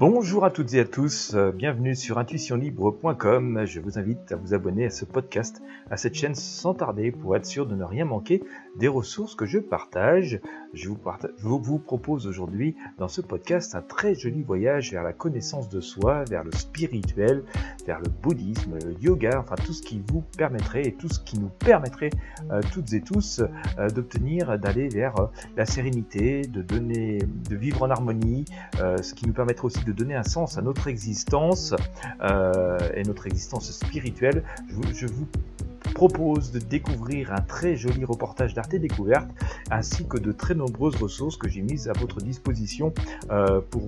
Bonjour à toutes et à tous, euh, bienvenue sur intuitionlibre.com. Je vous invite à vous abonner à ce podcast, à cette chaîne sans tarder pour être sûr de ne rien manquer des ressources que je partage. Je vous, propose aujourd'hui dans ce podcast un très joli voyage vers la connaissance de soi, vers le spirituel, vers le bouddhisme, le yoga, enfin tout ce qui vous permettrait et tout ce qui nous permettrait euh, toutes et tous euh, d'obtenir, d'aller vers la sérénité, de donner, de vivre en harmonie, ce qui nous permettrait aussi de donner un sens à notre existence euh, et notre existence spirituelle. Je, vous propose de découvrir un très joli reportage d'Arte Découverte ainsi que de très nombreuses ressources que j'ai mises à votre disposition euh, pour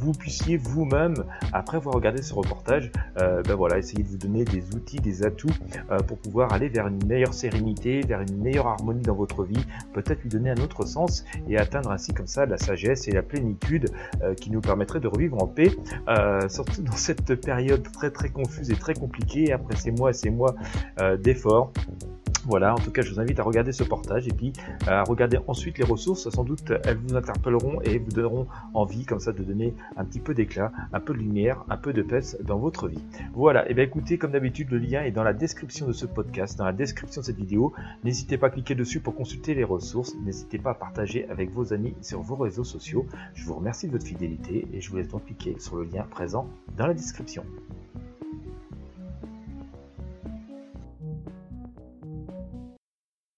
vous puissiez vous-même, après avoir regardé ce reportage, euh, ben voilà, essayer de vous donner des outils, des atouts euh, pour pouvoir aller vers une meilleure sérénité, vers une meilleure harmonie dans votre vie, peut-être lui donner un autre sens et atteindre ainsi comme ça la sagesse et la plénitude euh, qui nous permettrait de revivre en paix, surtout dans cette période très très confuse et très compliquée. Après ces mois et ces mois d'efforts. Voilà, en tout cas, je vous invite à regarder ce portage et puis à regarder ensuite les ressources. Sans doute, elles vous interpelleront et vous donneront envie, comme ça, de donner un petit peu d'éclat, un peu de lumière, un peu de pèse dans votre vie. Voilà, et bien écoutez, comme d'habitude, le lien est dans la description de ce podcast, dans la description de cette vidéo. N'hésitez pas à cliquer dessus pour consulter les ressources. N'hésitez pas à partager avec vos amis sur vos réseaux sociaux. Je vous remercie de votre fidélité et je vous laisse donc cliquer sur le lien présent dans la description.